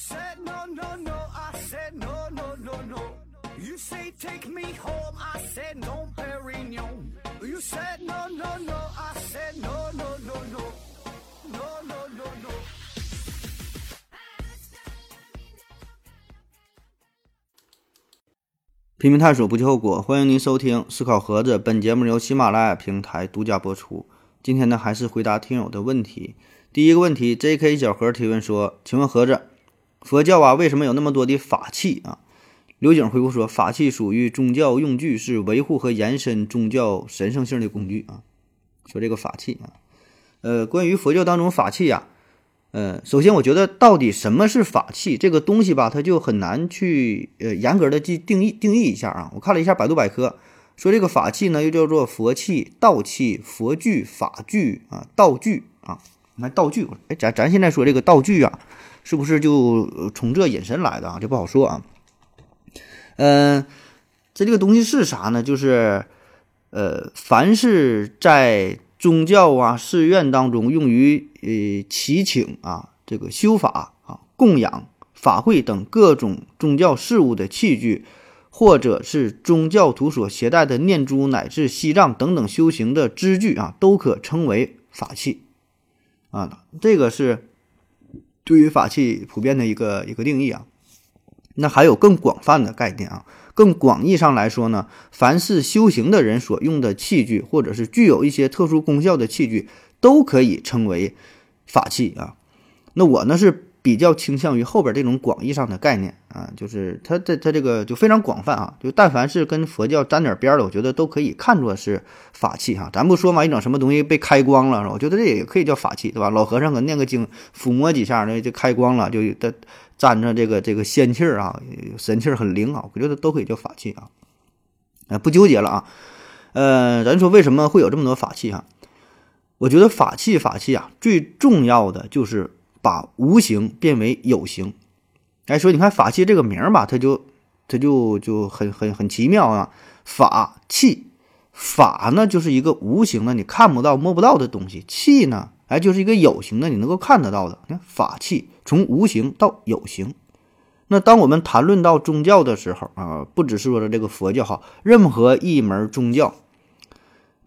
said no, no, no, I said no, no, no, no. You say take me home, I said no, Perignon. You said no, no, no, I said no, no, no, no. No, no, no, no. 拼命探索，不计后果。欢迎您收听《思考盒子》，本节目由喜马拉雅平台独家播出。今天呢，还是回答听友的问题。第一个问题，J.K. 小盒提问说：“请问盒子，佛教啊，为什么有那么多的法器啊？”刘景回复说：“法器属于宗教用具，是维护和延伸宗教神圣性的工具啊。”说这个法器啊，呃，关于佛教当中法器呀。呃，首先我觉得到底什么是法器这个东西吧，它就很难去呃严格的去定义定义一下啊。我看了一下百度百科，说这个法器呢又叫做佛器、道器、佛具、法具啊、道具啊。你看道具，哎，咱咱现在说这个道具啊，是不是就从这引申来的啊？这不好说啊。嗯，这这个东西是啥呢？就是呃，凡是在宗教啊、寺院当中用于呃祈请啊、这个修法啊、供养法会等各种宗教事务的器具，或者是宗教徒所携带的念珠乃至西藏等等修行的支具啊，都可称为法器啊。这个是对于法器普遍的一个一个定义啊。那还有更广泛的概念啊。更广义上来说呢，凡是修行的人所用的器具，或者是具有一些特殊功效的器具，都可以称为法器啊。那我呢是比较倾向于后边这种广义上的概念啊，就是它它它这个就非常广泛啊，就但凡是跟佛教沾点边的，我觉得都可以看作是法器哈。咱不说嘛，一整什么东西被开光了，我觉得这也可以叫法器，对吧？老和尚搁念个经，抚摸几下，那就开光了，就它。沾着这个这个仙气儿啊，神气很灵啊，我觉得都可以叫法器啊，啊不纠结了啊，呃，咱说为什么会有这么多法器哈？我觉得法器法器啊，最重要的就是把无形变为有形。哎，说你看法器这个名儿吧，它就它就就很很很奇妙啊。法器法呢就是一个无形的，你看不到摸不到的东西，器呢。哎，就是一个有形的，你能够看得到的。你看法器从无形到有形。那当我们谈论到宗教的时候啊，不只是说的这个佛教哈，任何一门宗教，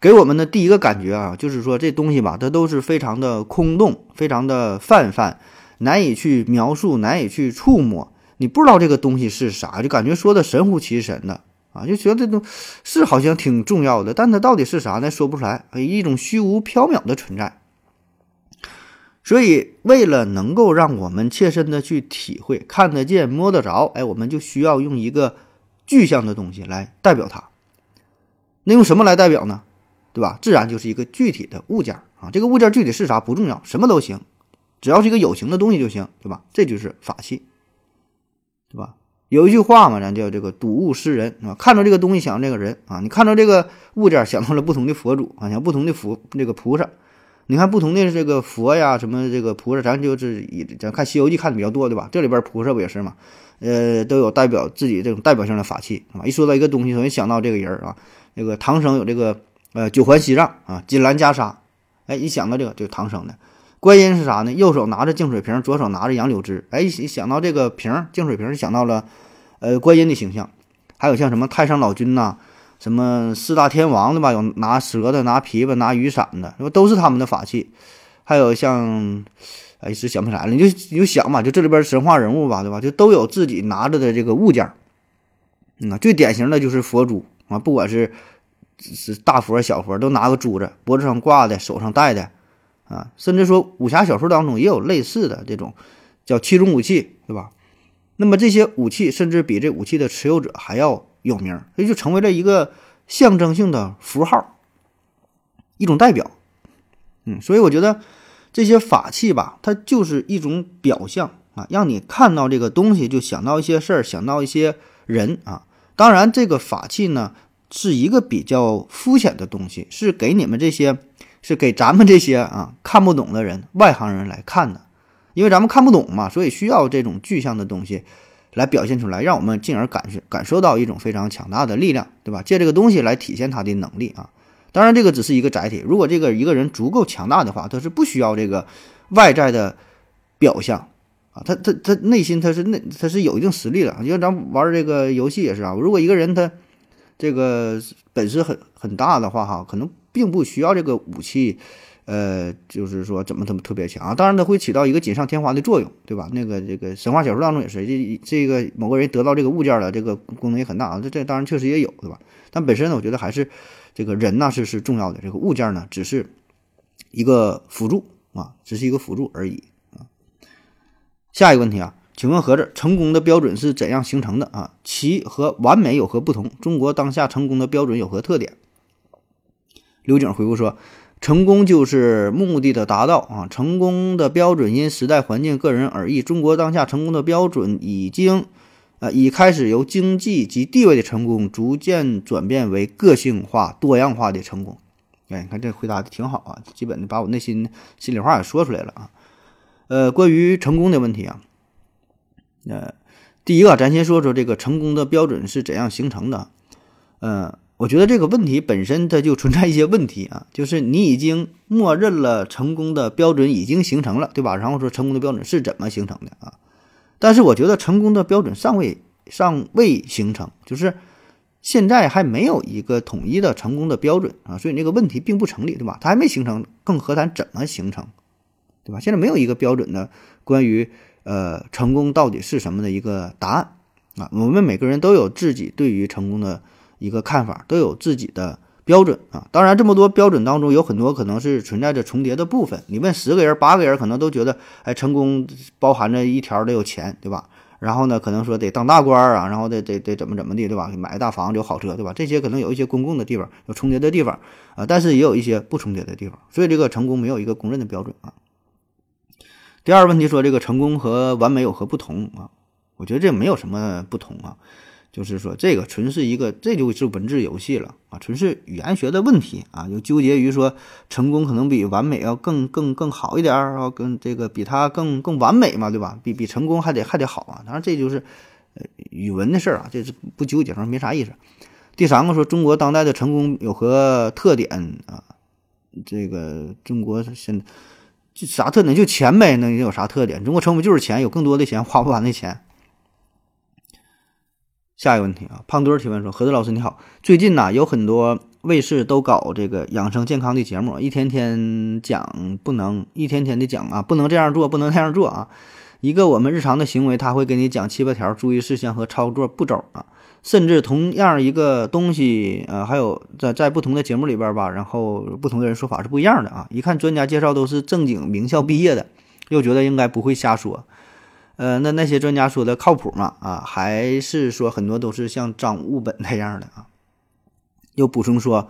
给我们的第一个感觉啊，就是说这东西吧，它都是非常的空洞，非常的泛泛，难以去描述，难以去触摸。你不知道这个东西是啥，就感觉说的神乎其神的啊，就觉得这都是好像挺重要的，但它到底是啥呢？说不出来，一种虚无缥缈的存在。所以，为了能够让我们切身的去体会、看得见、摸得着，哎，我们就需要用一个具象的东西来代表它。那用什么来代表呢？对吧？自然就是一个具体的物件啊。这个物件具体是啥不重要，什么都行，只要是一个有形的东西就行，对吧？这就是法器，对吧？有一句话嘛，咱叫这个睹物思人啊。看到这个东西想这个人啊，你看到这个物件想到了不同的佛祖啊，想不同的佛这个菩萨。你看不同的这个佛呀，什么这个菩萨，咱就是以咱看《西游记》看的比较多，对吧？这里边菩萨不也是嘛？呃，都有代表自己这种代表性的法器啊。一说到一个东西，容易想到这个人啊。那个唐僧有这个呃九环锡杖啊，金兰袈裟，哎，一想到这个就唐僧的。观音是啥呢？右手拿着净水瓶，左手拿着杨柳枝，哎，一想到这个瓶净水瓶，想到了呃观音的形象。还有像什么太上老君呐。什么四大天王的吧，有拿蛇的，拿琵琶，拿雨伞的，是吧？都是他们的法器。还有像，哎，一时想不起来了。你就你就想吧，就这里边神话人物吧，对吧？就都有自己拿着的这个物件。嗯，最典型的就是佛珠啊，不管是是大佛小佛，都拿个珠子，脖子上挂的，手上戴的啊。甚至说武侠小说当中也有类似的这种叫七种武器，对吧？那么这些武器甚至比这武器的持有者还要。有名，所以就成为了一个象征性的符号，一种代表。嗯，所以我觉得这些法器吧，它就是一种表象啊，让你看到这个东西就想到一些事儿，想到一些人啊。当然，这个法器呢是一个比较肤浅的东西，是给你们这些，是给咱们这些啊看不懂的人、外行人来看的，因为咱们看不懂嘛，所以需要这种具象的东西。来表现出来，让我们进而感受感受到一种非常强大的力量，对吧？借这个东西来体现他的能力啊。当然，这个只是一个载体。如果这个一个人足够强大的话，他是不需要这个外在的表象啊，他他他内心他是内他是有一定实力的。就咱玩这个游戏也是啊，如果一个人他这个本事很很大的话哈，可能并不需要这个武器。呃，就是说怎么怎么特别强，当然它会起到一个锦上添花的作用，对吧？那个这个神话小说当中也是，这这个某个人得到这个物件了，这个功能也很大啊。这这当然确实也有，对吧？但本身呢，我觉得还是这个人呢是是重要的，这个物件呢只是一个辅助啊，只是一个辅助而已啊。下一个问题啊，请问盒子成功的标准是怎样形成的啊？其和完美有何不同？中国当下成功的标准有何特点？刘景回复说。成功就是目的的达到啊！成功的标准因时代环境、个人而异。中国当下成功的标准已经，呃，已开始由经济及地位的成功，逐渐转变为个性化、多样化的成功。哎，你看这回答的挺好啊，基本的把我内心心里话也说出来了啊。呃，关于成功的问题啊，呃，第一个，咱先说说这个成功的标准是怎样形成的，呃。我觉得这个问题本身它就存在一些问题啊，就是你已经默认了成功的标准已经形成了，对吧？然后说成功的标准是怎么形成的啊？但是我觉得成功的标准尚未尚未形成，就是现在还没有一个统一的成功的标准啊，所以这个问题并不成立，对吧？它还没形成，更何谈怎么形成，对吧？现在没有一个标准的关于呃成功到底是什么的一个答案啊，我们每个人都有自己对于成功的。一个看法都有自己的标准啊，当然这么多标准当中有很多可能是存在着重叠的部分。你问十个人、八个人，可能都觉得，哎，成功包含着一条得有钱，对吧？然后呢，可能说得当大官啊，然后得得得怎么怎么地，对吧？买大房子、有好车，对吧？这些可能有一些公共的地方有重叠的地方啊，但是也有一些不重叠的地方，所以这个成功没有一个公认的标准啊。第二个问题说，这个成功和完美有何不同啊？我觉得这没有什么不同啊。就是说，这个纯是一个，这就是文字游戏了啊，纯是语言学的问题啊，就纠结于说成功可能比完美要更更更好一点儿啊，跟这个比它更更完美嘛，对吧？比比成功还得还得好啊。当然，这就是呃语文的事儿啊，这是不纠结上没啥意思。第三个说，中国当代的成功有何特点啊？这个中国现就啥特点？就钱呗，那有啥特点？中国成功就是钱，有更多的钱，花不完的钱。下一个问题啊，胖墩提问说：“何子老师你好，最近呢有很多卫视都搞这个养生健康的节目，一天天讲不能，一天天的讲啊，不能这样做，不能那样做啊。一个我们日常的行为，他会给你讲七八条注意事项和操作步骤啊，甚至同样一个东西，呃，还有在在不同的节目里边吧，然后不同的人说法是不一样的啊。一看专家介绍都是正经名校毕业的，又觉得应该不会瞎说。”呃，那那些专家说的靠谱吗？啊，还是说很多都是像张悟本那样的啊？又补充说，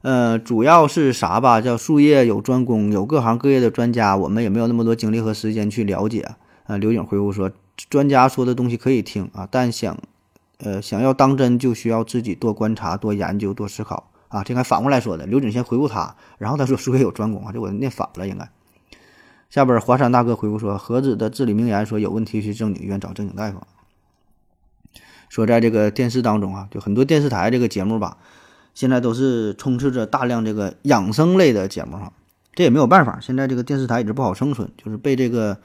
呃，主要是啥吧？叫术业有专攻，有各行各业的专家，我们也没有那么多精力和时间去了解。啊，刘颖回复说，专家说的东西可以听啊，但想，呃，想要当真，就需要自己多观察、多研究、多思考啊。这应该反过来说的。刘景先回复他，然后他说术业有专攻啊，这我念反了应该。下边华山大哥回复说：“何止的至理名言说，有问题去正经医院找正经大夫。说在这个电视当中啊，就很多电视台这个节目吧，现在都是充斥着大量这个养生类的节目哈。这也没有办法，现在这个电视台一直不好生存，就是被这个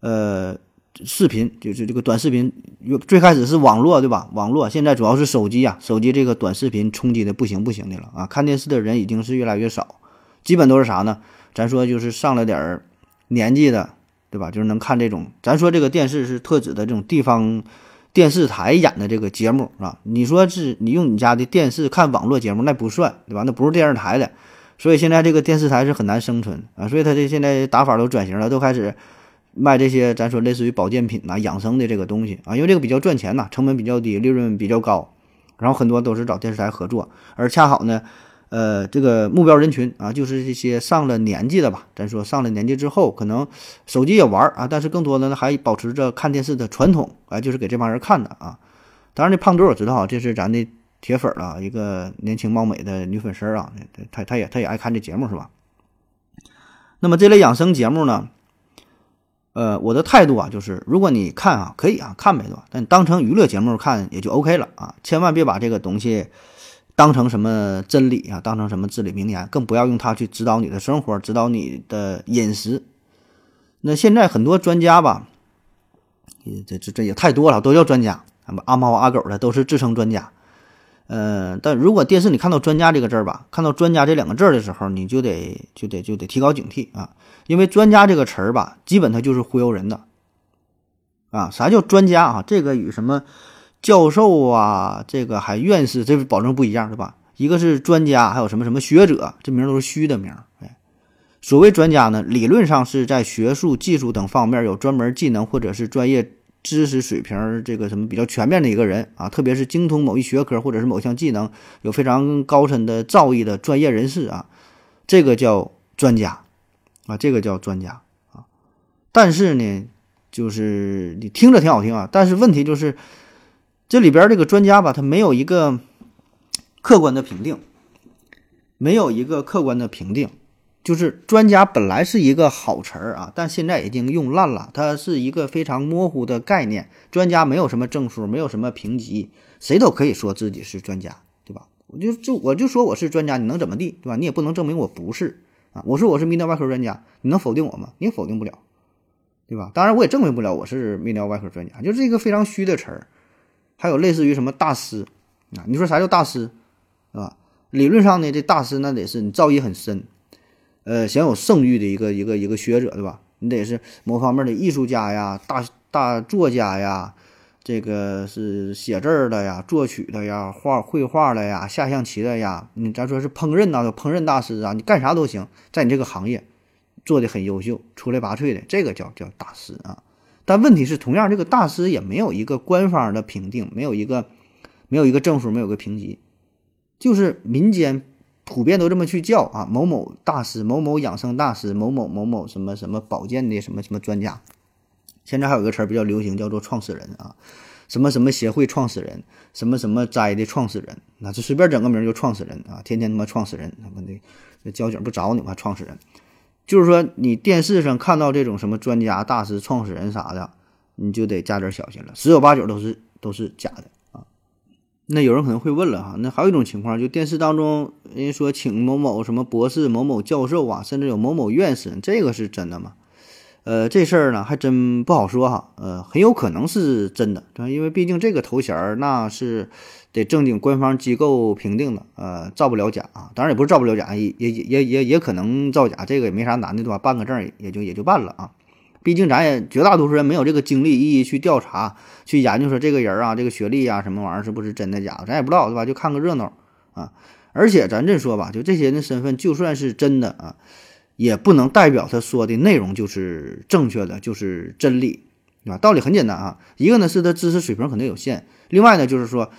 呃视频，就是这个短视频，最开始是网络对吧？网络现在主要是手机啊，手机这个短视频冲击的不行不行的了啊！看电视的人已经是越来越少，基本都是啥呢？咱说就是上了点儿。”年纪的，对吧？就是能看这种，咱说这个电视是特指的这种地方电视台演的这个节目啊。你说是你用你家的电视看网络节目，那不算，对吧？那不是电视台的，所以现在这个电视台是很难生存啊。所以他这现在打法都转型了，都开始卖这些咱说类似于保健品呐、养生的这个东西啊，因为这个比较赚钱呐，成本比较低，利润比较高，然后很多都是找电视台合作，而恰好呢。呃，这个目标人群啊，就是这些上了年纪的吧。咱说上了年纪之后，可能手机也玩啊，但是更多的呢还保持着看电视的传统啊，就是给这帮人看的啊。当然，这胖墩我知道啊，这是咱的铁粉了，一个年轻貌美的女粉丝啊，她她也她也爱看这节目是吧？那么这类养生节目呢，呃，我的态度啊，就是如果你看啊，可以啊，看呗，对吧？但当成娱乐节目看也就 OK 了啊，千万别把这个东西。当成什么真理啊？当成什么至理名言？更不要用它去指导你的生活，指导你的饮食。那现在很多专家吧，这这这也太多了，都叫专家，什么阿猫阿狗的都是自称专家。呃，但如果电视你看到“专家”这个字儿吧，看到“专家”这两个字儿的时候，你就得就得就得提高警惕啊，因为“专家”这个词儿吧，基本它就是忽悠人的啊。啥叫专家啊？这个与什么教授啊，这个还院士，这保证不一样，是吧？一个是专家，还有什么什么学者，这名都是虚的名。哎，所谓专家呢，理论上是在学术、技术等方面有专门技能或者是专业。知识水平这个什么比较全面的一个人啊，特别是精通某一学科或者是某项技能，有非常高深的造诣的专业人士啊，这个叫专家啊，这个叫专家啊。但是呢，就是你听着挺好听啊，但是问题就是这里边这个专家吧，他没有一个客观的评定，没有一个客观的评定。就是专家本来是一个好词儿啊，但现在已经用烂了。它是一个非常模糊的概念。专家没有什么证书，没有什么评级，谁都可以说自己是专家，对吧？我就就我就说我是专家，你能怎么地，对吧？你也不能证明我不是啊。我说我是泌尿外科专家，你能否定我吗？你否定不了，对吧？当然我也证明不了我是泌尿外科专家，就是一个非常虚的词儿。还有类似于什么大师啊？你说啥叫大师，是吧？理论上呢，这大师那得是你造诣很深。呃，享有盛誉的一个一个一个学者，对吧？你得是某方面的艺术家呀，大大作家呀，这个是写字儿的呀，作曲的呀，画绘画的呀，下象棋的呀。你咱说是烹饪呐，烹饪大师啊，你干啥都行，在你这个行业做的很优秀，出类拔萃的，这个叫叫大师啊。但问题是，同样这个大师也没有一个官方的评定，没有一个没有一个证书，没有个评级，就是民间。普遍都这么去叫啊，某某大师、某某养生大师、某某某某什么什么保健的什么什么专家。现在还有个词儿比较流行，叫做创始人啊，什么什么协会创始人，什么什么斋的创始人，那就随便整个名就创始人啊，天天他妈创始人，他妈的那交警不找你吗？创始人，就是说你电视上看到这种什么专家、大师、创始人啥的，你就得加点小心了，十有八九都是都是假的。那有人可能会问了哈，那还有一种情况，就电视当中人家说请某某什么博士、某某教授啊，甚至有某某院士，这个是真的吗？呃，这事儿呢还真不好说哈，呃，很有可能是真的，对？因为毕竟这个头衔儿那是得正经官方机构评定的，呃，造不了假啊。当然也不是造不了假，也也也也也可能造假，这个也没啥难的，对吧？办个证也就也就办了啊。毕竟咱也绝大多数人没有这个精力一一去调查、去研究说这个人啊，这个学历啊，什么玩意儿是不是真的假的，咱也不知道，对吧？就看个热闹啊。而且咱这说吧，就这些人的身份，就算是真的啊，也不能代表他说的内容就是正确的，就是真理，对吧？道理很简单啊，一个呢是他知识水平可能有限，另外呢就是说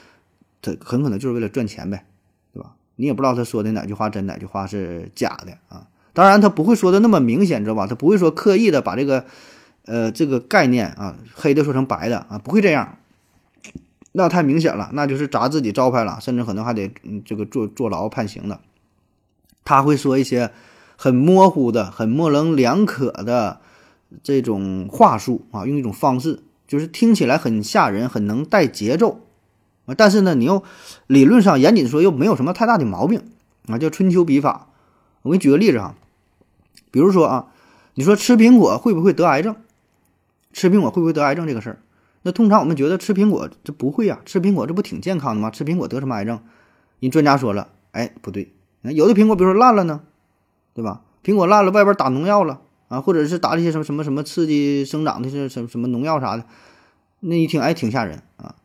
他很可能就是为了赚钱呗，对吧？你也不知道他说的哪句话真，哪句话是假的啊。当然，他不会说的那么明显，知道吧？他不会说刻意的把这个，呃，这个概念啊，黑的说成白的啊，不会这样。那太明显了，那就是砸自己招牌了，甚至可能还得嗯，这个坐坐牢判刑的。他会说一些很模糊的、很模棱两可的这种话术啊，用一种方式，就是听起来很吓人，很能带节奏。但是呢，你又理论上严谨说又没有什么太大的毛病啊，叫春秋笔法。我给你举个例子哈。比如说啊，你说吃苹果会不会得癌症？吃苹果会不会得癌症这个事儿，那通常我们觉得吃苹果这不会呀，吃苹果这不挺健康的吗？吃苹果得什么癌症？人专家说了，哎，不对，有的苹果比如说烂了呢，对吧？苹果烂了，外边打农药了啊，或者是打一些什么什么什么刺激生长的这什么什么农药啥的，那一听哎挺吓人啊。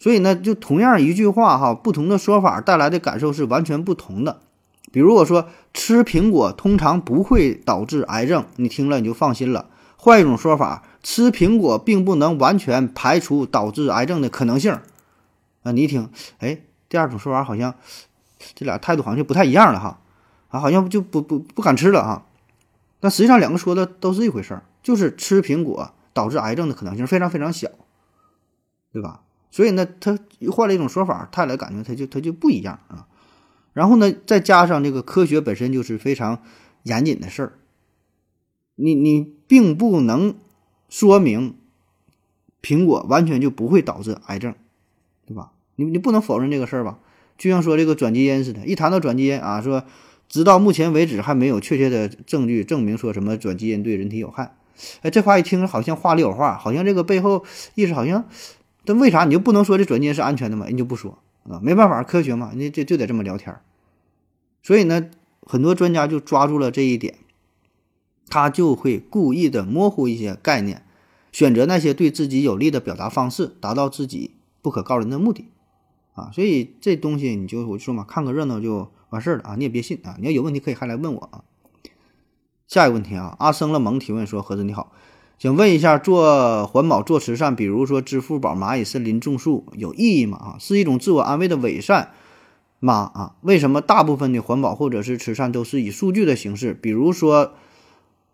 所以呢，就同样一句话哈，不同的说法带来的感受是完全不同的。比如我说吃苹果通常不会导致癌症，你听了你就放心了。换一种说法，吃苹果并不能完全排除导致癌症的可能性。啊，你一听，哎，第二种说法好像这俩态度好像就不太一样了哈，啊，好像就不不不敢吃了哈。但实际上两个说的都是一回事儿，就是吃苹果导致癌症的可能性非常非常小，对吧？所以呢，他换了一种说法，他俩感觉他就他就不一样啊。然后呢，再加上这个科学本身就是非常严谨的事儿，你你并不能说明苹果完全就不会导致癌症，对吧？你你不能否认这个事儿吧？就像说这个转基因似的，一谈到转基因啊，说直到目前为止还没有确切的证据证明说什么转基因对人体有害，哎，这话一听好像话里有话，好像这个背后意思好像，但为啥你就不能说这转基因是安全的吗？人就不说啊，没办法，科学嘛，你就就得这么聊天儿。所以呢，很多专家就抓住了这一点，他就会故意的模糊一些概念，选择那些对自己有利的表达方式，达到自己不可告人的目的。啊，所以这东西你就我就说嘛，看个热闹就完事儿了啊，你也别信啊，你要有问题可以还来问我啊。下一个问题啊，阿生了萌提问说：盒子你好，想问一下，做环保做慈善，比如说支付宝、蚂蚁森林种树，有意义吗？啊，是一种自我安慰的伪善吗？啊，为什么大部分的环保或者是慈善都是以数据的形式，比如说，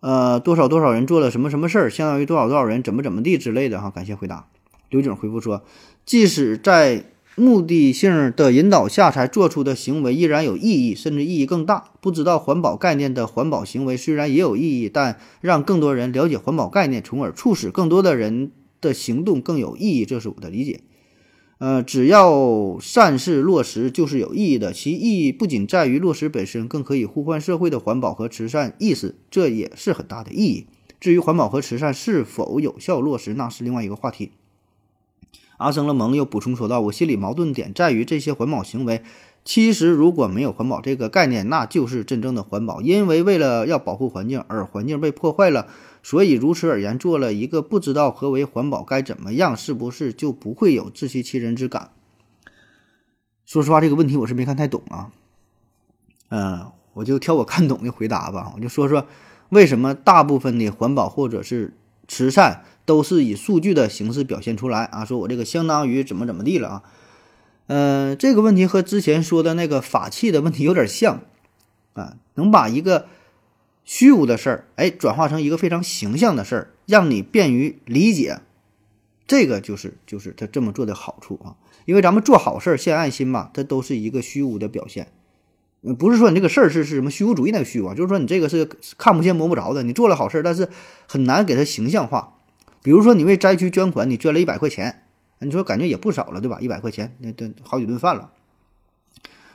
呃，多少多少人做了什么什么事儿，相当于多少多少人怎么怎么地之类的哈？感谢回答。刘景回复说，即使在目的性的引导下才做出的行为依然有意义，甚至意义更大。不知道环保概念的环保行为虽然也有意义，但让更多人了解环保概念，从而促使更多的人的行动更有意义，这是我的理解。呃，只要善事落实就是有意义的，其意义不仅在于落实本身，更可以呼唤社会的环保和慈善意识，这也是很大的意义。至于环保和慈善是否有效落实，那是另外一个话题。阿生了蒙又补充说道：“我心里矛盾点在于，这些环保行为，其实如果没有环保这个概念，那就是真正的环保。因为为了要保护环境，而环境被破坏了，所以如此而言，做了一个不知道何为环保该怎么样，是不是就不会有自欺欺人之感？”说实话，这个问题我是没看太懂啊。嗯，我就挑我看懂的回答吧。我就说说为什么大部分的环保或者是慈善。都是以数据的形式表现出来啊！说我这个相当于怎么怎么地了啊？嗯，这个问题和之前说的那个法器的问题有点像啊，能把一个虚无的事儿，哎，转化成一个非常形象的事儿，让你便于理解，这个就是就是他这么做的好处啊。因为咱们做好事儿献爱心嘛，它都是一个虚无的表现，不是说你这个事儿是是什么虚无主义那个虚无，就是说你这个是看不见摸不着的，你做了好事儿，但是很难给它形象化。比如说，你为灾区捐款，你捐了一百块钱，你说感觉也不少了，对吧？一百块钱，那顿好几顿饭了。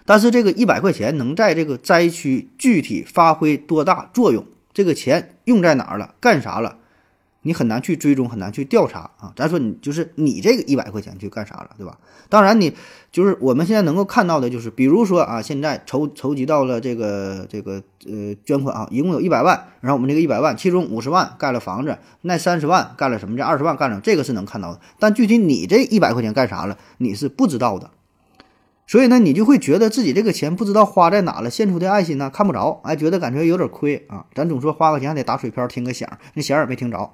但是这个一百块钱能在这个灾区具体发挥多大作用？这个钱用在哪儿了？干啥了？你很难去追踪，很难去调查啊！咱说你就是你这个一百块钱去干啥了，对吧？当然，你就是我们现在能够看到的，就是比如说啊，现在筹筹集到了这个这个呃捐款啊，一共有一百万，然后我们这个一百万，其中五十万盖了房子，那三十万干了什么？这二十万干了，这个是能看到的。但具体你这一百块钱干啥了，你是不知道的。所以呢，你就会觉得自己这个钱不知道花在哪了，献出的爱心呢看不着，哎，觉得感觉有点亏啊。咱总说花个钱还得打水漂听个响，那响也没听着。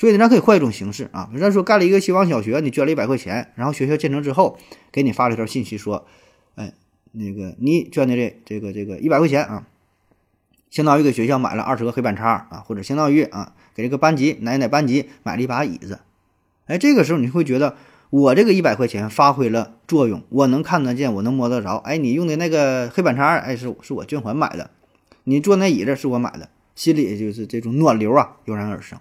所以呢，咱可以换一种形式啊，比如说盖了一个希望小学，你捐了一百块钱，然后学校建成之后，给你发了一条信息说，哎，那个你捐的这这个这个一百块钱啊，相当于给学校买了二十个黑板擦啊，或者相当于啊，给这个班级哪哪班级买了一把椅子，哎，这个时候你会觉得我这个一百块钱发挥了作用，我能看得见，我能摸得着，哎，你用的那个黑板擦，哎，是是我捐款买的，你坐那椅子是我买的，心里就是这种暖流啊油然而生。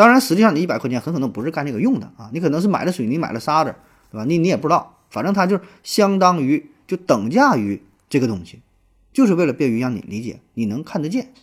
当然，实际上你一百块钱很可能不是干这个用的啊，你可能是买了水泥，买了沙子，对吧？你你也不知道，反正它就相当于就等价于这个东西，就是为了便于让你理解，你能看得见。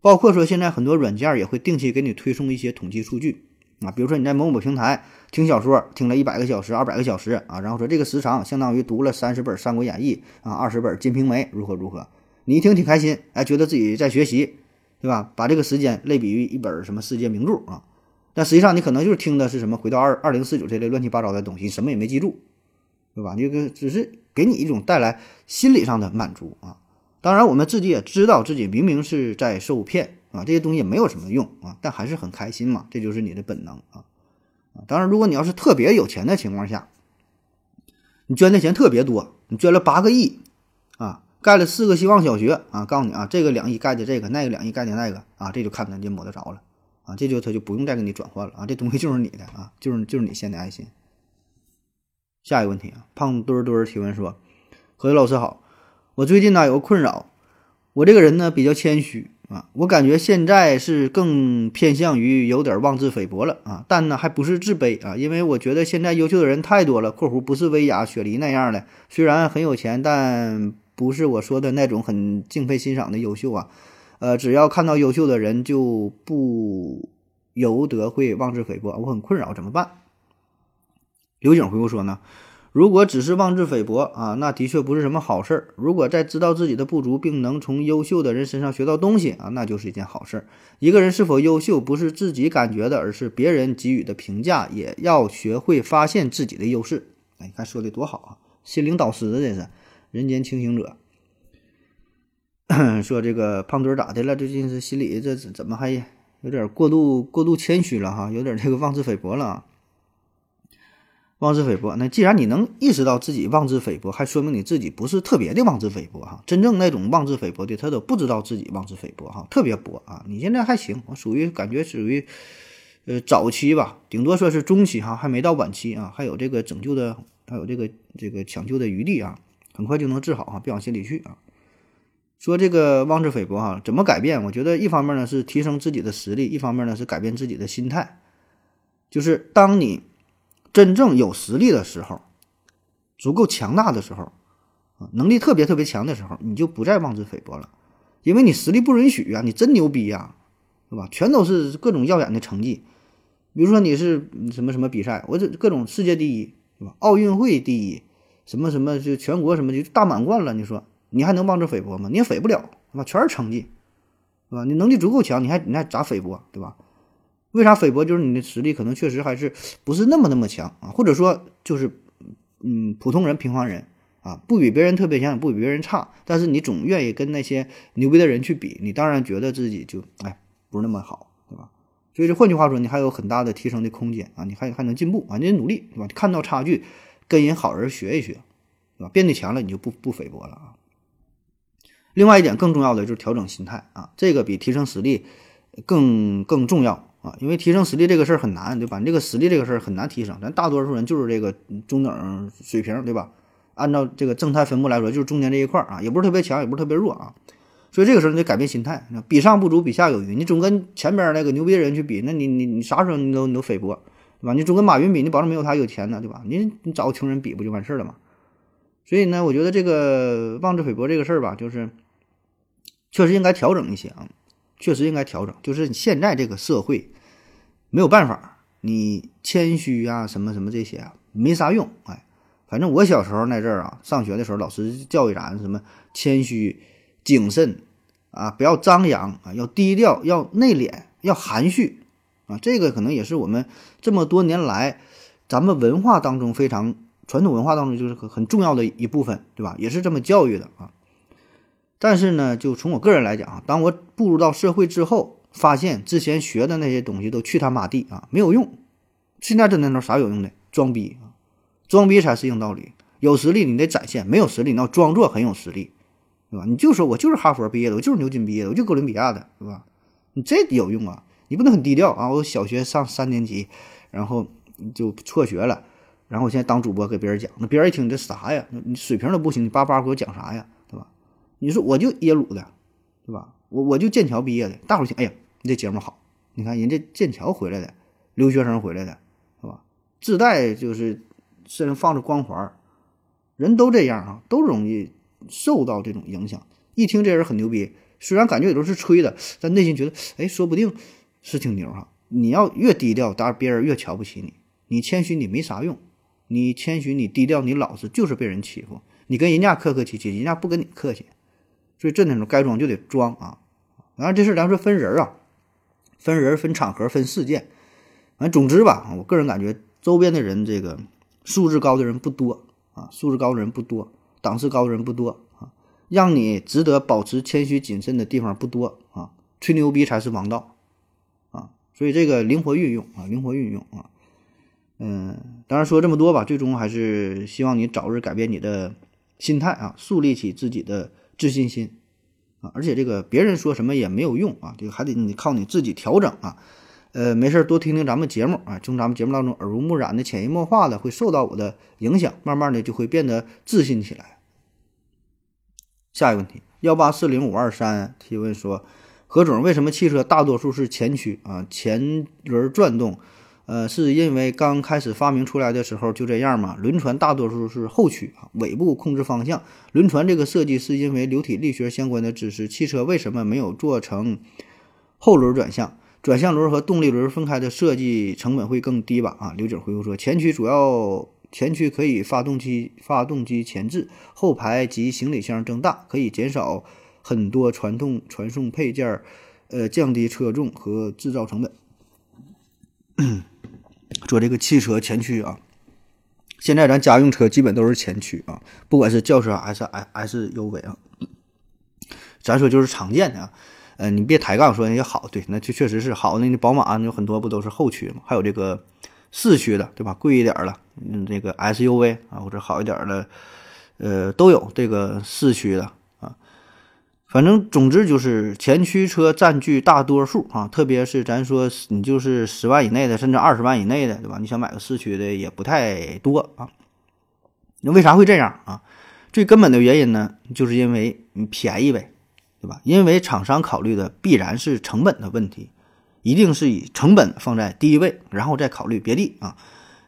包括说现在很多软件也会定期给你推送一些统计数据啊，比如说你在某某平台听小说听了一百个小时、二百个小时啊，然后说这个时长相当于读了三十本《三国演义》啊，二十本《金瓶梅》，如何如何？你一听挺开心，哎，觉得自己在学习。对吧？把这个时间类比于一本什么世界名著啊？但实际上你可能就是听的是什么回到二二零四九这类乱七八糟的东西，什么也没记住，对吧？这个只是给你一种带来心理上的满足啊。当然，我们自己也知道自己明明是在受骗啊，这些东西也没有什么用啊，但还是很开心嘛，这就是你的本能啊啊！当然，如果你要是特别有钱的情况下，你捐的钱特别多，你捐了八个亿啊。盖了四个希望小学啊！告诉你啊，这个两亿盖的这个，那个两亿盖的那个啊，这就看得见摸得着了啊！这就他就不用再给你转换了啊！这东西就是你的啊，就是就是你献的爱心。下一个问题啊，胖墩墩提问说：“何老师好，我最近呢有个困扰，我这个人呢比较谦虚啊，我感觉现在是更偏向于有点妄自菲薄了啊，但呢还不是自卑啊，因为我觉得现在优秀的人太多了（括弧不是薇娅、雪梨那样的），虽然很有钱，但。不是我说的那种很敬佩欣赏的优秀啊，呃，只要看到优秀的人，就不由得会妄自菲薄，我很困扰，怎么办？刘景回复说呢，如果只是妄自菲薄啊，那的确不是什么好事儿。如果在知道自己的不足，并能从优秀的人身上学到东西啊，那就是一件好事儿。一个人是否优秀，不是自己感觉的，而是别人给予的评价。也要学会发现自己的优势。哎，你看说的多好啊！心灵导师这是人间清醒者。说这个胖墩咋的了？最近是心里这怎么还有点过度过度谦虚了哈？有点这个妄自菲薄了。妄自菲薄，那既然你能意识到自己妄自菲薄，还说明你自己不是特别的妄自菲薄哈。真正那种妄自菲薄的，他都不知道自己妄自菲薄哈，特别薄啊。你现在还行，我属于感觉属于呃早期吧，顶多说是中期哈，还没到晚期啊，还有这个拯救的，还有这个这个抢救的余地啊，很快就能治好啊，别往心里去啊。说这个妄自菲薄哈，怎么改变？我觉得一方面呢是提升自己的实力，一方面呢是改变自己的心态。就是当你真正有实力的时候，足够强大的时候，啊，能力特别特别强的时候，你就不再妄自菲薄了，因为你实力不允许啊，你真牛逼呀，是吧？全都是各种耀眼的成绩，比如说你是什么什么比赛，我这各种世界第一，是吧？奥运会第一，什么什么就全国什么就大满贯了，你说？你还能妄自菲薄吗？你也菲不了，是吧？全是成绩，是吧？你能力足够强，你还你还咋菲薄，对吧？为啥菲薄？就是你的实力可能确实还是不是那么那么强啊，或者说就是嗯普通人、平凡人啊，不比别人特别强，也不比别人差，但是你总愿意跟那些牛逼的人去比，你当然觉得自己就哎不是那么好，对吧？所以这换句话说，你还有很大的提升的空间啊，你还还能进步啊，你得努力，对吧？看到差距，跟人好人学一学，对吧？变得强了，你就不不菲薄了啊。另外一点更重要的就是调整心态啊，这个比提升实力更更重要啊，因为提升实力这个事儿很难，对吧？你这个实力这个事儿很难提升，咱大多数人就是这个中等水平，对吧？按照这个正态分布来说，就是中间这一块儿啊，也不是特别强，也不是特别弱啊，所以这个时候你得改变心态，比上不足，比下有余。你总跟前边那个牛逼人去比，那你你你啥时候你都你都菲薄，对吧？你总跟马云比，你保证没有他有钱呢，对吧？你你找个穷人比不就完事儿了吗？所以呢，我觉得这个妄自菲薄这个事儿吧，就是。确实应该调整一些啊，确实应该调整。就是现在这个社会没有办法，你谦虚啊，什么什么这些啊，没啥用。哎，反正我小时候那阵儿啊，上学的时候，老师教育咱什么谦虚、谨慎啊，不要张扬啊，要低调，要内敛，要含蓄啊。这个可能也是我们这么多年来咱们文化当中非常传统文化当中就是很很重要的一部分，对吧？也是这么教育的啊。但是呢，就从我个人来讲啊，当我步入到社会之后，发现之前学的那些东西都去他妈地啊，没有用。现在这年头啥有用的？装逼啊，装逼才是硬道理。有实力你得展现，没有实力你要装作很有实力，对吧？你就说我就是哈佛毕业的，我就是牛津毕业的，我就哥伦比亚的，对吧？你这有用啊？你不能很低调啊！我小学上三年级，然后就辍学了，然后我现在当主播给别人讲，那别人一听这啥呀？你水平都不行，你叭叭给我讲啥呀？对吧你说我就耶鲁的，对吧？我我就剑桥毕业的，大伙儿听，哎呀，你这节目好，你看人家剑桥回来的留学生回来的，是吧？自带就是身上放着光环，人都这样啊，都容易受到这种影响。一听这人很牛逼，虽然感觉也都是吹的，但内心觉得，哎，说不定是挺牛哈。你要越低调，当然别人越瞧不起你。你谦虚，你没啥用；你谦虚，你低调，你老实，就是被人欺负。你跟人家客客气气，人家不跟你客气。所以这那种该装就得装啊，当然这事咱说分人啊，分人、分场合、分事件，反正总之吧，我个人感觉周边的人这个素质高的人不多啊，素质高的人不多，档次高的人不多啊，让你值得保持谦虚谨慎的地方不多啊，吹牛逼才是王道，所以这个灵活运用啊，灵活运用啊，嗯，当然说这么多吧，最终还是希望你早日改变你的心态啊，树立起自己的。自信心啊，而且这个别人说什么也没有用啊，这个还得你靠你自己调整啊。呃，没事多听听咱们节目啊，从咱们节目当中耳濡目染的、潜移默化的会受到我的影响，慢慢的就会变得自信起来。下一个问题，幺八四零五二三提问说，何总为什么汽车大多数是前驱啊？前轮转动，呃，是因为刚开始发明出来的时候就这样吗？轮船大多数是后驱啊，尾部控制方向。轮船这个设计是因为流体力学相关的知识。汽车为什么没有做成后轮转向？转向轮和动力轮分开的设计成本会更低吧？啊，刘景回复说，前驱主要前驱可以发动机发动机前置，后排及行李箱增大，可以减少很多传统传送配件，呃，降低车重和制造成本。说这个汽车前驱啊，现在咱家用车基本都是前驱啊，不管是轿车还是 S S U V 啊，咱说就是常见的啊，呃，你别抬杠说人家好，对，那就确实是好。那你宝马有很多不都是后驱吗？还有这个四驱的，对吧？贵一点的，嗯，这个 S U V 啊，或者好一点的，呃，都有这个四驱的。反正总之就是前驱车占据大多数啊，特别是咱说你就是十万以内的，甚至二十万以内的，对吧？你想买个四驱的也不太多啊。那为啥会这样啊？最根本的原因呢，就是因为你便宜呗，对吧？因为厂商考虑的必然是成本的问题，一定是以成本放在第一位，然后再考虑别的啊。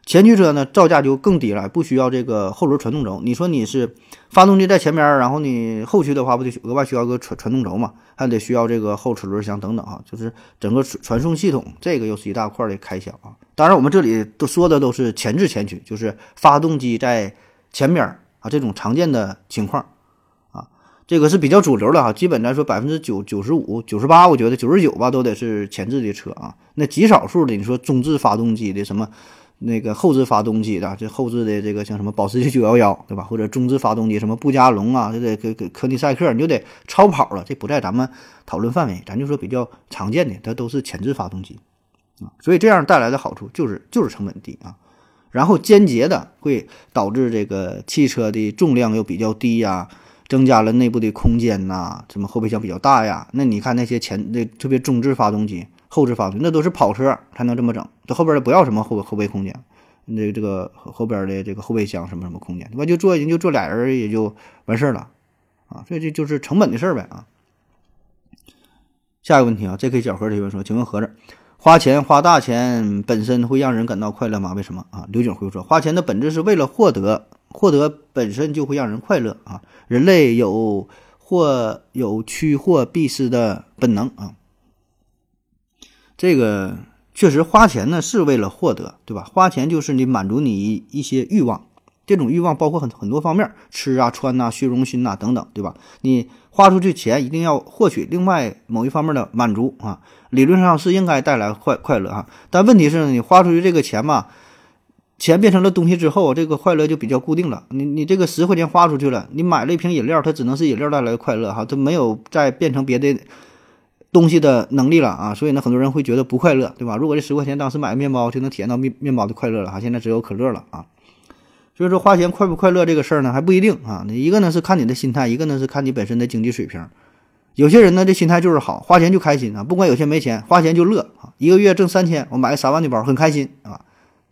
前驱车呢，造价就更低了，不需要这个后轮传动轴。你说你是发动机在前边，然后你后驱的话，不就额外需要个传传动轴嘛？还得需要这个后齿轮箱等等啊，就是整个传送系统，这个又是一大块的开销啊。当然，我们这里都说的都是前置前驱，就是发动机在前边啊，这种常见的情况啊，这个是比较主流的哈。基本来说，百分之九九十五、九十八，我觉得九十九吧，都得是前置的车啊。那极少数的，你说中置发动机的什么？那个后置发动机的，这后置的这个像什么保时捷911，对吧？或者中置发动机，什么布加龙啊，这得科科科尼赛克，你就得超跑了，这不在咱们讨论范围。咱就说比较常见的，它都是前置发动机啊，所以这样带来的好处就是就是成本低啊，然后间接的会导致这个汽车的重量又比较低呀，增加了内部的空间呐，什么后备箱比较大呀。那你看那些前那特别中置发动机。后置发动机那都是跑车才能这么整，这后边的不要什么后后备空间，那这个后边的这个后备箱什么什么空间，对吧？就坐人就坐俩人也就完事儿了啊，所以这就是成本的事儿呗啊。下一个问题啊，J.K. 小盒提问说，请问盒子，花钱花大钱本身会让人感到快乐吗？为什么啊？刘景辉说，花钱的本质是为了获得，获得本身就会让人快乐啊。人类有或有趋或避失的本能啊。这个确实花钱呢，是为了获得，对吧？花钱就是你满足你一些欲望，这种欲望包括很很多方面，吃啊、穿呐、虚荣心呐等等，对吧？你花出去钱，一定要获取另外某一方面的满足啊。理论上是应该带来快快乐啊，但问题是，你花出去这个钱嘛，钱变成了东西之后，这个快乐就比较固定了。你你这个十块钱花出去了，你买了一瓶饮料，它只能是饮料带来的快乐哈，它没有再变成别的。东西的能力了啊，所以呢，很多人会觉得不快乐，对吧？如果这十块钱当时买个面包就能体验到面面包的快乐了哈，现在只有可乐了啊。所以说花钱快不快乐这个事儿呢，还不一定啊。一个呢是看你的心态，一个呢是看你本身的经济水平。有些人呢这心态就是好，花钱就开心啊，不管有钱没钱，花钱就乐啊。一个月挣三千，我买个三万的包很开心啊。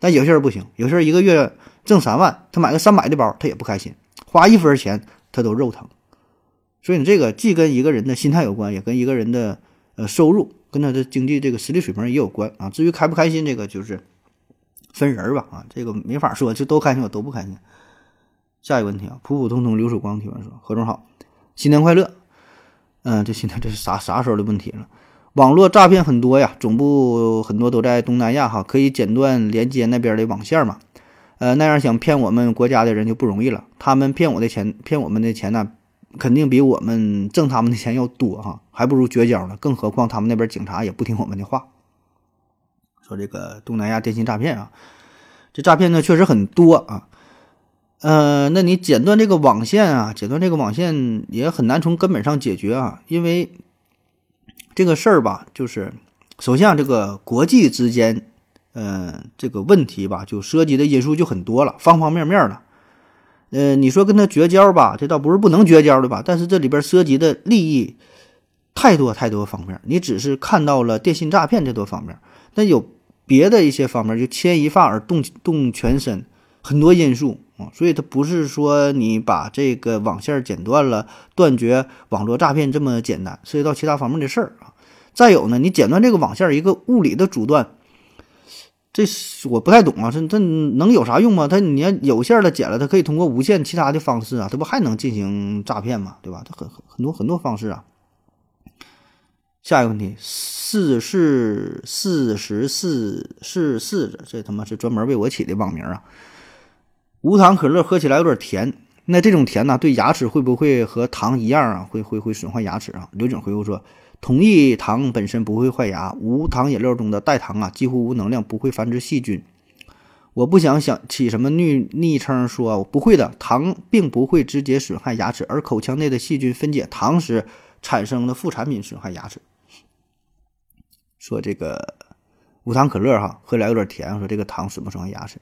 但有些人不行，有些人一个月挣三万，他买个三百的包他也不开心，花一分钱他都肉疼。所以你这个既跟一个人的心态有关，也跟一个人的。呃，收入跟他的经济这个实力水平也有关啊。至于开不开心，这个就是分人吧啊，这个没法说，就都开心我都不开心。下一个问题啊，普普通通流水光提问说：何总好，新年快乐。嗯，这现在这是啥啥时候的问题了？网络诈骗很多呀，总部很多都在东南亚哈，可以剪断连接那边的网线嘛？呃，那样想骗我们国家的人就不容易了。他们骗我的钱，骗我们的钱呢？肯定比我们挣他们的钱要多哈，还不如绝交呢。更何况他们那边警察也不听我们的话。说这个东南亚电信诈骗啊，这诈骗呢确实很多啊。呃，那你剪断这个网线啊，剪断这个网线也很难从根本上解决啊，因为这个事儿吧，就是首先这个国际之间，呃，这个问题吧，就涉及的因素就很多了，方方面面的。呃，你说跟他绝交吧，这倒不是不能绝交的吧？但是这里边涉及的利益太多太多方面，你只是看到了电信诈骗这多方面，那有别的一些方面，就牵一发而动动全身，很多因素啊。所以它不是说你把这个网线剪断了，断绝网络诈骗这么简单，涉及到其他方面的事儿啊。再有呢，你剪断这个网线，一个物理的阻断。这我不太懂啊，这这能有啥用吗？它你要有线的剪了，它可以通过无线其他的方式啊，它不还能进行诈骗吗？对吧？它很很多很多方式啊。下一个问题，四是四十四是四，这他妈是专门为我起的网名啊！无糖可乐喝起来有点甜，那这种甜呢，对牙齿会不会和糖一样啊？会会会损坏牙齿啊？刘景回复说。同意，糖本身不会坏牙，无糖饮料中的代糖啊，几乎无能量，不会繁殖细菌。我不想想起什么昵昵称，说不会的，糖并不会直接损害牙齿，而口腔内的细菌分解糖时产生的副产品损害牙齿。说这个无糖可乐哈，喝起来有点甜，说这个糖损不损害牙齿？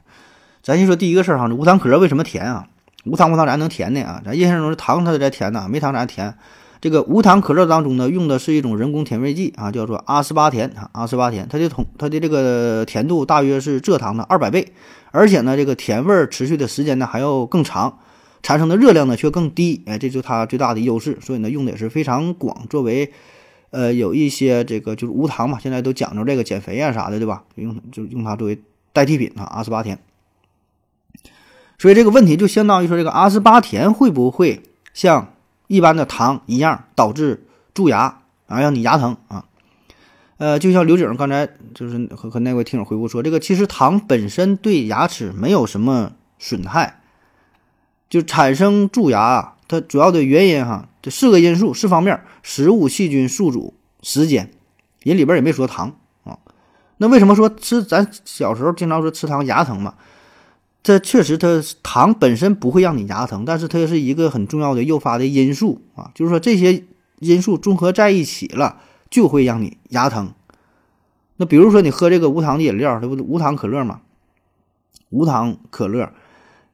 咱先说第一个事儿哈，无糖可乐为什么甜啊？无糖无糖咋能甜呢啊？咱印象中是糖它才甜呐，没糖咋甜？这个无糖可乐当中呢，用的是一种人工甜味剂啊，叫做阿斯巴甜啊，阿斯巴甜，它的同它的这个甜度大约是蔗糖的二百倍，而且呢，这个甜味持续的时间呢还要更长，产生的热量呢却更低，哎，这就它最大的优势，所以呢用的也是非常广，作为呃有一些这个就是无糖嘛，现在都讲究这个减肥啊啥的，对吧？用就用它作为代替品啊，阿斯巴甜。所以这个问题就相当于说，这个阿斯巴甜会不会像？一般的糖一样导致蛀牙啊，让你牙疼啊。呃，就像刘景刚才就是和和那位听友回复说，这个其实糖本身对牙齿没有什么损害，就产生蛀牙，它主要的原因哈，这四个因素四方面：食物、细菌、宿主、时间。人里边也没说糖啊。那为什么说吃？咱小时候经常说吃糖牙疼嘛。这确实，它糖本身不会让你牙疼，但是它是一个很重要的诱发的因素啊。就是说，这些因素综合在一起了，就会让你牙疼。那比如说，你喝这个无糖的饮料，这不无糖可乐嘛？无糖可乐，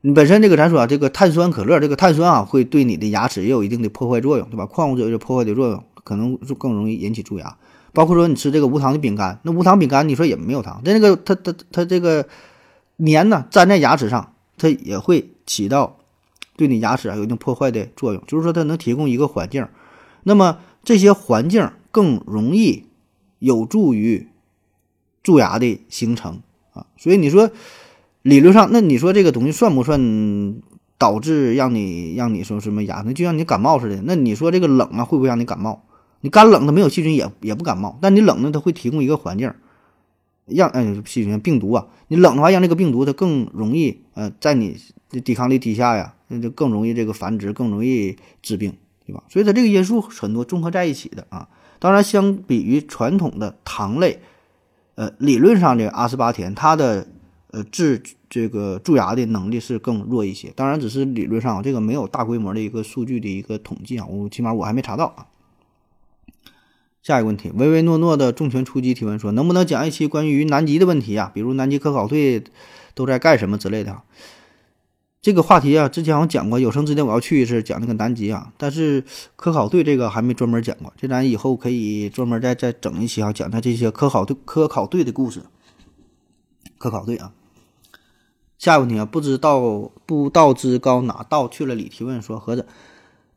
你本身这个咱说啊，这个碳酸可乐，这个碳酸啊，会对你的牙齿也有一定的破坏作用，对吧？矿物质有破坏的作用，可能就更容易引起蛀牙。包括说你吃这个无糖的饼干，那无糖饼干你说也没有糖，但那个它它它这个。粘呢，粘在牙齿上，它也会起到对你牙齿啊有一定破坏的作用。就是说，它能提供一个环境，那么这些环境更容易有助于蛀牙的形成啊。所以你说理论上，那你说这个东西算不算导致让你让你说什么牙？那就像你感冒似的。那你说这个冷啊，会不会让你感冒？你干冷它没有细菌也也不感冒，但你冷呢，它会提供一个环境。让哎细菌病毒啊，你冷的话，让这个病毒它更容易呃，在你的抵抗力低下呀，那就更容易这个繁殖，更容易致病，对吧？所以它这个因素很多综合在一起的啊。当然，相比于传统的糖类，呃，理论上这个阿斯巴甜它的呃治这个蛀牙的能力是更弱一些。当然，只是理论上，这个没有大规模的一个数据的一个统计啊，我起码我还没查到啊。下一个问题，唯唯诺诺的重拳出击提问说，能不能讲一期关于南极的问题啊？比如南极科考队都在干什么之类的。这个话题啊，之前好像讲过，有生之年我要去一次讲那个南极啊。但是科考队这个还没专门讲过，这咱以后可以专门再再整一期啊，讲他这些科考队科考队的故事。科考队啊，下一个问题啊，不知道不道之高哪道去了？李提问说，盒子。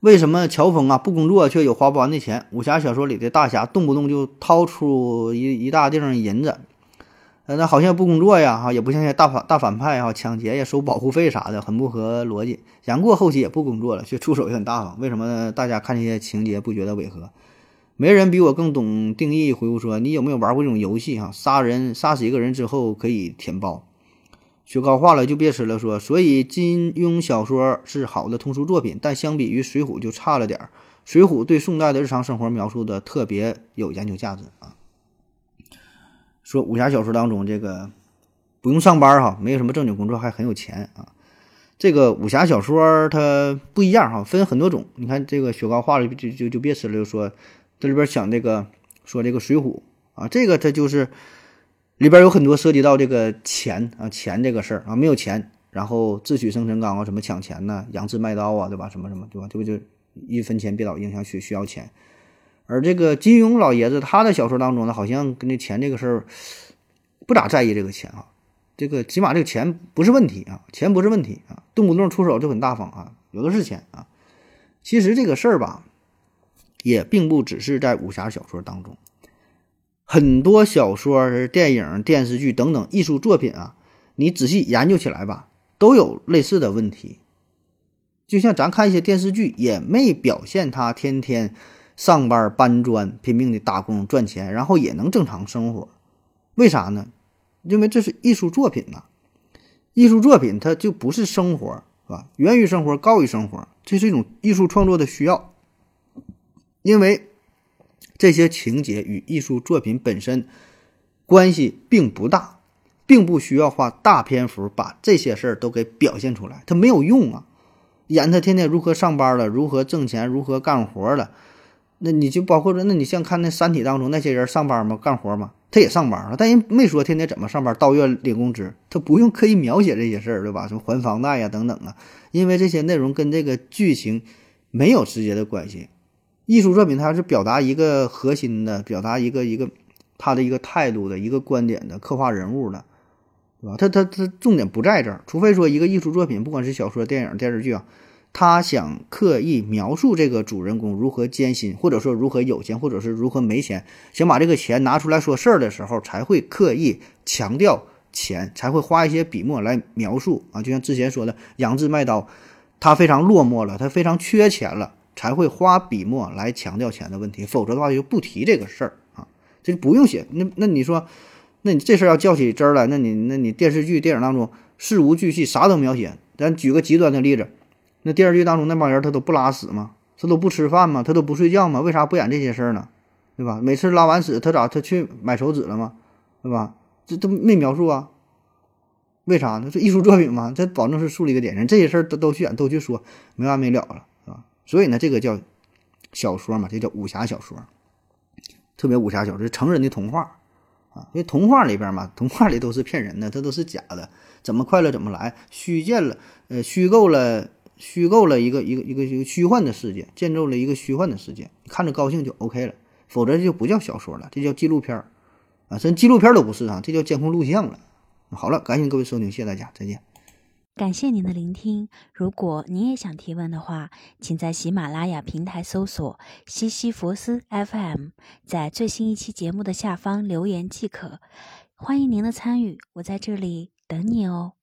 为什么乔峰啊不工作却有花不完的钱？武侠小说里的大侠动不动就掏出一一大锭银子，呃，那好像不工作呀，哈，也不像些大反大反派哈，抢劫呀、收保护费啥的，很不合逻辑。杨过后期也不工作了，却出手也很大方，为什么大家看这些情节不觉得违和？没人比我更懂定义。回复说，你有没有玩过这种游戏？哈，杀人杀死一个人之后可以填包。雪糕化了就别吃了。说，所以金庸小说是好的通俗作品，但相比于《水浒》就差了点儿。《水浒》对宋代的日常生活描述的特别有研究价值啊。说武侠小说当中这个不用上班哈，没有什么正经工作还很有钱啊。这个武侠小说它不一样哈，分很多种。你看这个雪糕化了就就就别吃了。就说这里边讲这个说这个《水浒》啊，这个它就是。里边有很多涉及到这个钱啊，钱这个事儿啊，没有钱，然后自取生辰纲啊，什么抢钱呢，杨志卖刀啊，对吧？什么什么，对吧？这不就一分钱别老影响需需要钱。而这个金庸老爷子他的小说当中呢，好像跟这钱这个事儿不咋在意这个钱啊，这个起码这个钱不是问题啊，钱不是问题啊，动不动出手就很大方啊，有的是钱啊。其实这个事儿吧，也并不只是在武侠小说当中。很多小说、电影、电视剧等等艺术作品啊，你仔细研究起来吧，都有类似的问题。就像咱看一些电视剧，也没表现他天天上班搬砖、拼命的打工赚钱，然后也能正常生活。为啥呢？因为这是艺术作品呐，艺术作品它就不是生活，是吧？源于生活，高于生活，这是一种艺术创作的需要。因为这些情节与艺术作品本身关系并不大，并不需要花大篇幅把这些事儿都给表现出来，它没有用啊。演他天天如何上班了，如何挣钱，如何干活了，那你就包括说，那你像看那《三体》当中那些人上班吗？干活吗？他也上班了，但人没说天天怎么上班，到月领工资，他不用刻意描写这些事儿，对吧？什么还房贷呀等等啊，因为这些内容跟这个剧情没有直接的关系。艺术作品它是表达一个核心的，表达一个一个他的一个态度的一个观点的，刻画人物的，对吧？他他他重点不在这儿，除非说一个艺术作品，不管是小说、电影、电视剧啊。他想刻意描述这个主人公如何艰辛，或者说如何有钱，或者是如何没钱，想把这个钱拿出来说事儿的时候，才会刻意强调钱，才会花一些笔墨来描述啊。就像之前说的，杨志卖刀，他非常落寞了，他非常缺钱了，才会花笔墨来强调钱的问题，否则的话就不提这个事儿啊，这不用写。那那你说，那你这事儿要较起真儿来，那你那你电视剧、电影当中事无巨细，啥都描写。咱举个极端的例子。那电视剧当中那帮人他都不拉屎吗？他都不吃饭吗？他都不睡觉吗？为啥不演这些事儿呢？对吧？每次拉完屎他咋他去买手纸了吗？对吧？这都没描述啊？为啥呢？这艺术作品嘛，这保证是树立一个典型。这些事儿都都去演都去说，没完没了了，所以呢，这个叫小说嘛，这叫武侠小说，特别武侠小说，成人的童话啊。因为童话里边嘛，童话里都是骗人的，它都是假的，怎么快乐怎么来，虚建了，呃，虚构了。虚构了一个一个一个一个虚幻的世界，建构了一个虚幻的世界，看着高兴就 OK 了，否则就不叫小说了，这叫纪录片啊，甚至纪录片都不是啊，这叫监控录像了。好了，感谢各位收听，谢谢大家，再见。感谢您的聆听。如果您也想提问的话，请在喜马拉雅平台搜索“西西弗斯 FM”，在最新一期节目的下方留言即可。欢迎您的参与，我在这里等你哦。